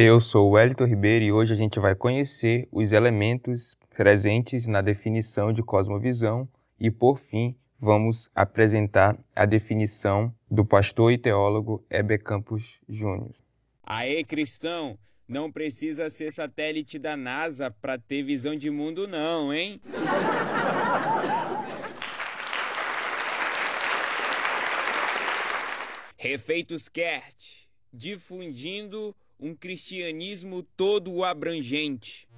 Eu sou o Wellington Ribeiro e hoje a gente vai conhecer os elementos presentes na definição de cosmovisão e, por fim, vamos apresentar a definição do pastor e teólogo Heber Campos Júnior. Aê, cristão! Não precisa ser satélite da NASA para ter visão de mundo, não, hein? Refeitos Kert, difundindo um cristianismo todo abrangente.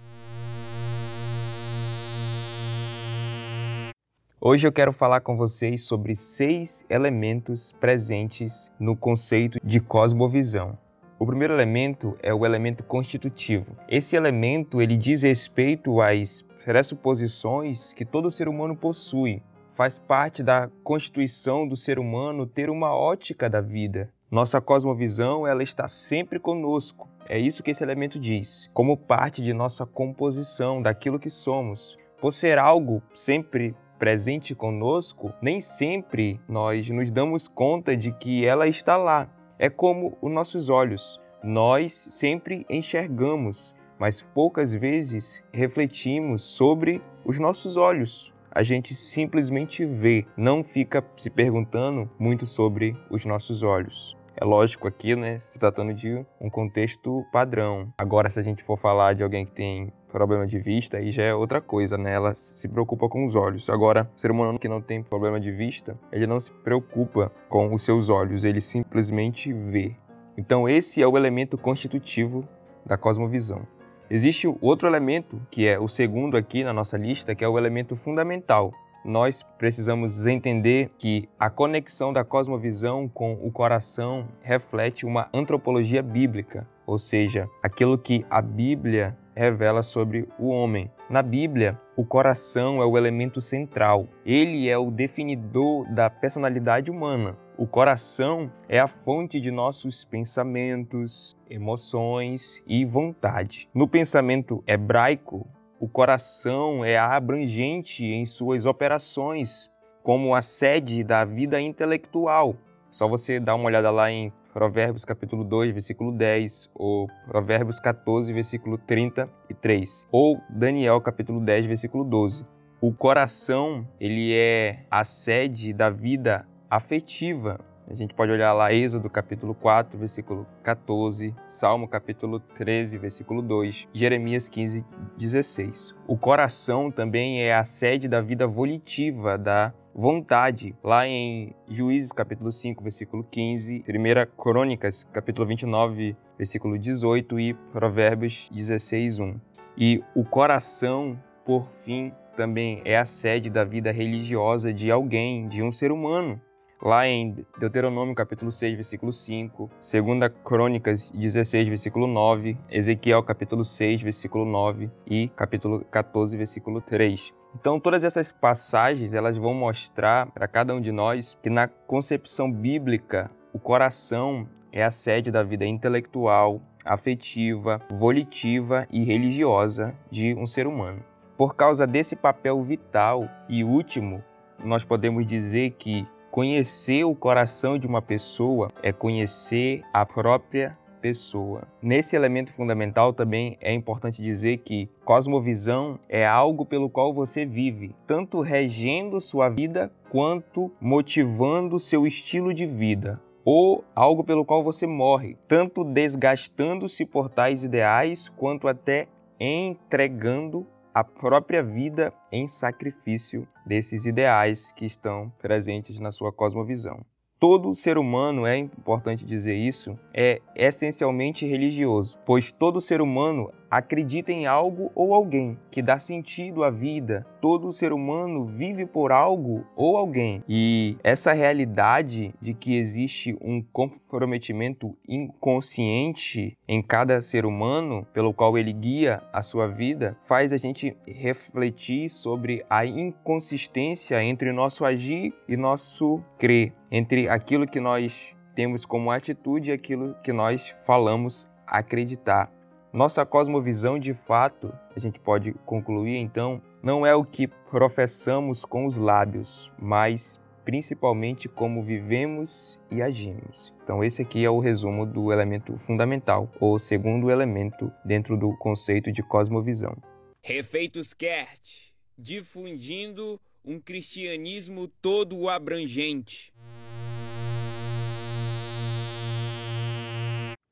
Hoje eu quero falar com vocês sobre seis elementos presentes no conceito de cosmovisão. O primeiro elemento é o elemento constitutivo. Esse elemento ele diz respeito às pressuposições que todo ser humano possui. Faz parte da constituição do ser humano ter uma ótica da vida, nossa cosmovisão, ela está sempre conosco. É isso que esse elemento diz, como parte de nossa composição, daquilo que somos. Por ser algo sempre presente conosco, nem sempre nós nos damos conta de que ela está lá. É como os nossos olhos. Nós sempre enxergamos, mas poucas vezes refletimos sobre os nossos olhos. A gente simplesmente vê, não fica se perguntando muito sobre os nossos olhos. É lógico aqui, né, se tratando de um contexto padrão. Agora, se a gente for falar de alguém que tem problema de vista, aí já é outra coisa, né? Ela se preocupa com os olhos. Agora, o ser humano que não tem problema de vista, ele não se preocupa com os seus olhos, ele simplesmente vê. Então, esse é o elemento constitutivo da cosmovisão. Existe outro elemento, que é o segundo aqui na nossa lista, que é o elemento fundamental, nós precisamos entender que a conexão da cosmovisão com o coração reflete uma antropologia bíblica, ou seja, aquilo que a Bíblia revela sobre o homem. Na Bíblia, o coração é o elemento central. Ele é o definidor da personalidade humana. O coração é a fonte de nossos pensamentos, emoções e vontade. No pensamento hebraico, o coração é abrangente em suas operações, como a sede da vida intelectual. Só você dar uma olhada lá em Provérbios capítulo 2, versículo 10, ou Provérbios 14, versículo 33, ou Daniel capítulo 10, versículo 12. O coração, ele é a sede da vida afetiva, a gente pode olhar lá Êxodo capítulo 4, versículo 14, Salmo capítulo 13, versículo 2, Jeremias 15, 16. O coração também é a sede da vida volitiva, da vontade, lá em Juízes capítulo 5, versículo 15, 1 Crônicas capítulo 29, versículo 18 e Provérbios 16, 1. E o coração, por fim, também é a sede da vida religiosa de alguém, de um ser humano lá em Deuteronômio capítulo 6, versículo 5, 2 Crônicas 16, versículo 9, Ezequiel capítulo 6, versículo 9 e capítulo 14, versículo 3. Então, todas essas passagens, elas vão mostrar para cada um de nós que na concepção bíblica, o coração é a sede da vida intelectual, afetiva, volitiva e religiosa de um ser humano. Por causa desse papel vital e último, nós podemos dizer que Conhecer o coração de uma pessoa é conhecer a própria pessoa. Nesse elemento fundamental também é importante dizer que cosmovisão é algo pelo qual você vive, tanto regendo sua vida quanto motivando seu estilo de vida. Ou algo pelo qual você morre, tanto desgastando-se por tais ideais quanto até entregando a própria vida em sacrifício desses ideais que estão presentes na sua cosmovisão. Todo ser humano, é importante dizer isso, é essencialmente religioso, pois todo ser humano acredita em algo ou alguém que dá sentido à vida. Todo ser humano vive por algo ou alguém. E essa realidade de que existe um comprometimento inconsciente em cada ser humano, pelo qual ele guia a sua vida, faz a gente refletir sobre a inconsistência entre nosso agir e nosso crer, entre aquilo que nós temos como atitude e aquilo que nós falamos acreditar. Nossa cosmovisão, de fato, a gente pode concluir então, não é o que professamos com os lábios, mas principalmente como vivemos e agimos. Então, esse aqui é o resumo do elemento fundamental, ou segundo elemento dentro do conceito de cosmovisão. Refeitos Kert, difundindo um cristianismo todo abrangente.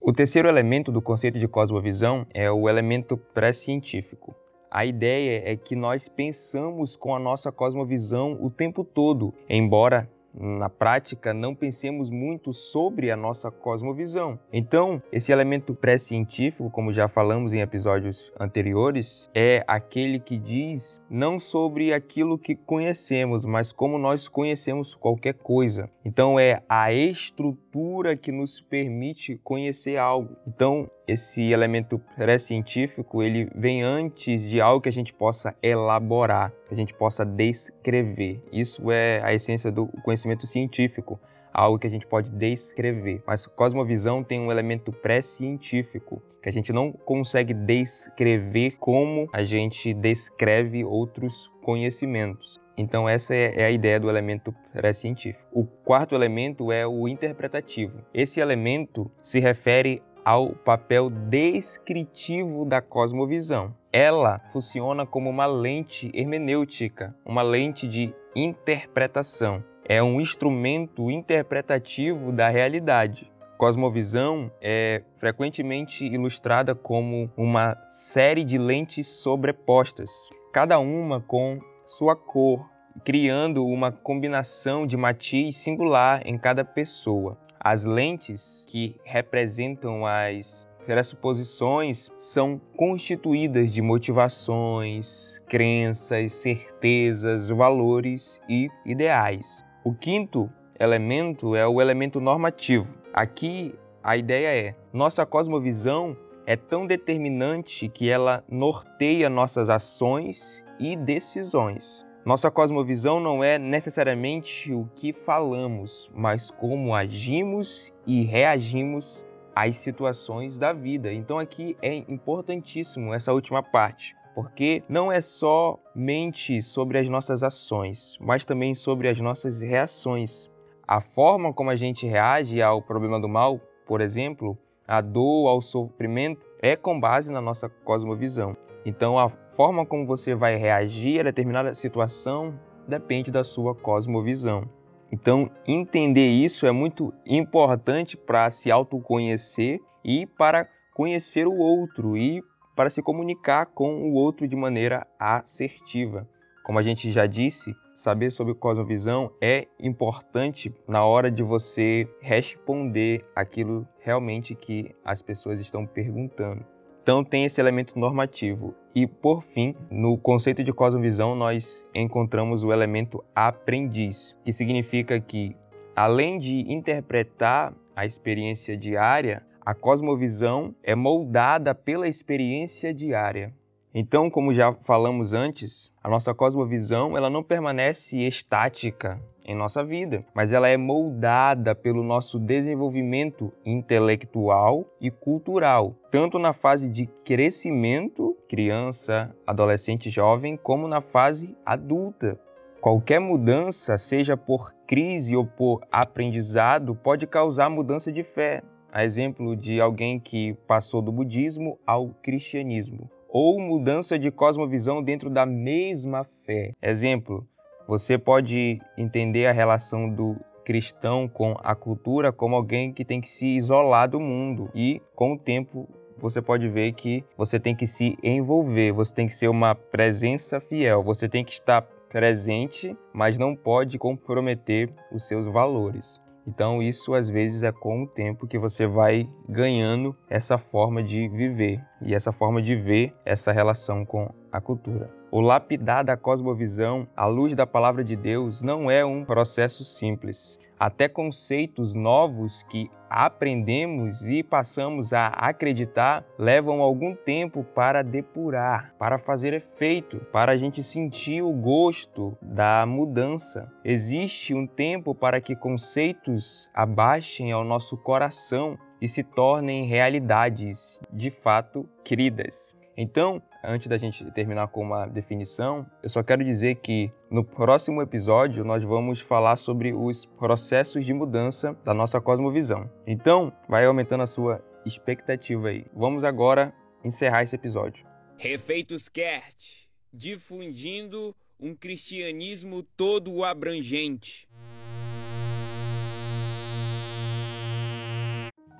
O terceiro elemento do conceito de cosmovisão é o elemento pré-científico. A ideia é que nós pensamos com a nossa cosmovisão o tempo todo, embora na prática não pensemos muito sobre a nossa cosmovisão. Então, esse elemento pré-científico, como já falamos em episódios anteriores, é aquele que diz não sobre aquilo que conhecemos, mas como nós conhecemos qualquer coisa. Então, é a estrutura que nos permite conhecer algo. Então, esse elemento pré-científico ele vem antes de algo que a gente possa elaborar, que a gente possa descrever. Isso é a essência do conhecimento científico, algo que a gente pode descrever. Mas cosmovisão tem um elemento pré-científico, que a gente não consegue descrever como a gente descreve outros conhecimentos. Então essa é a ideia do elemento pré-científico. O quarto elemento é o interpretativo. Esse elemento se refere ao papel descritivo da cosmovisão. Ela funciona como uma lente hermenêutica, uma lente de interpretação. É um instrumento interpretativo da realidade. Cosmovisão é frequentemente ilustrada como uma série de lentes sobrepostas, cada uma com sua cor, criando uma combinação de matiz singular em cada pessoa. As lentes que representam as pressuposições são constituídas de motivações, crenças, certezas, valores e ideais. O quinto elemento é o elemento normativo. Aqui a ideia é: nossa cosmovisão é tão determinante que ela norteia nossas ações e decisões. Nossa cosmovisão não é necessariamente o que falamos, mas como agimos e reagimos às situações da vida. Então aqui é importantíssimo essa última parte, porque não é somente sobre as nossas ações, mas também sobre as nossas reações. A forma como a gente reage ao problema do mal, por exemplo, à dor, ao sofrimento, é com base na nossa cosmovisão. Então, a forma como você vai reagir a determinada situação depende da sua cosmovisão. Então, entender isso é muito importante para se autoconhecer e para conhecer o outro e para se comunicar com o outro de maneira assertiva. Como a gente já disse, saber sobre cosmovisão é importante na hora de você responder aquilo realmente que as pessoas estão perguntando. Então tem esse elemento normativo. E por fim, no conceito de cosmovisão, nós encontramos o elemento aprendiz, que significa que além de interpretar a experiência diária, a cosmovisão é moldada pela experiência diária. Então, como já falamos antes, a nossa cosmovisão ela não permanece estática em nossa vida, mas ela é moldada pelo nosso desenvolvimento intelectual e cultural, tanto na fase de crescimento, criança, adolescente, jovem, como na fase adulta. Qualquer mudança, seja por crise ou por aprendizado, pode causar mudança de fé. A exemplo de alguém que passou do budismo ao cristianismo ou mudança de cosmovisão dentro da mesma fé. Exemplo, você pode entender a relação do cristão com a cultura como alguém que tem que se isolar do mundo e com o tempo você pode ver que você tem que se envolver, você tem que ser uma presença fiel, você tem que estar presente, mas não pode comprometer os seus valores. Então, isso às vezes é com o tempo que você vai ganhando essa forma de viver e essa forma de ver essa relação com a cultura. O lapidar da cosmovisão à luz da palavra de Deus não é um processo simples. Até conceitos novos que aprendemos e passamos a acreditar levam algum tempo para depurar, para fazer efeito, para a gente sentir o gosto da mudança. Existe um tempo para que conceitos abaixem ao nosso coração e se tornem realidades de fato queridas. Então, antes da gente terminar com uma definição, eu só quero dizer que no próximo episódio nós vamos falar sobre os processos de mudança da nossa cosmovisão. Então, vai aumentando a sua expectativa aí. Vamos agora encerrar esse episódio. Refeitos Kert, difundindo um cristianismo todo abrangente.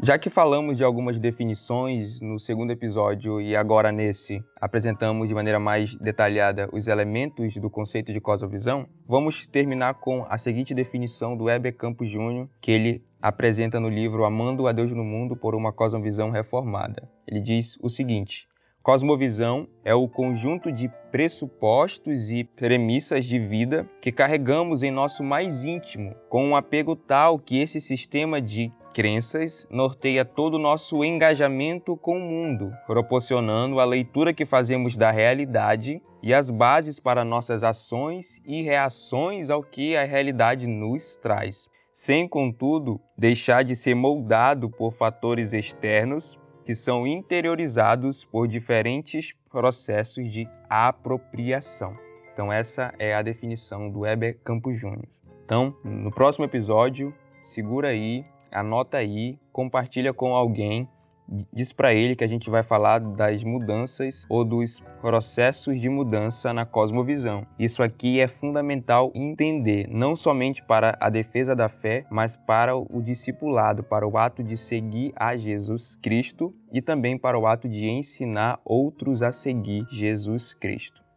Já que falamos de algumas definições no segundo episódio e agora nesse apresentamos de maneira mais detalhada os elementos do conceito de cosmovisão, vamos terminar com a seguinte definição do Heber Campos Júnior, que ele apresenta no livro Amando a Deus no Mundo por uma Cosmovisão Reformada. Ele diz o seguinte: Cosmovisão é o conjunto de pressupostos e premissas de vida que carregamos em nosso mais íntimo, com um apego tal que esse sistema de crenças norteia todo o nosso engajamento com o mundo, proporcionando a leitura que fazemos da realidade e as bases para nossas ações e reações ao que a realidade nos traz, sem, contudo, deixar de ser moldado por fatores externos que são interiorizados por diferentes processos de apropriação. Então essa é a definição do Weber Campos Júnior. Então, no próximo episódio, segura aí, anota aí, compartilha com alguém diz para ele que a gente vai falar das mudanças ou dos processos de mudança na cosmovisão. Isso aqui é fundamental entender, não somente para a defesa da fé, mas para o discipulado, para o ato de seguir a Jesus Cristo e também para o ato de ensinar outros a seguir Jesus Cristo.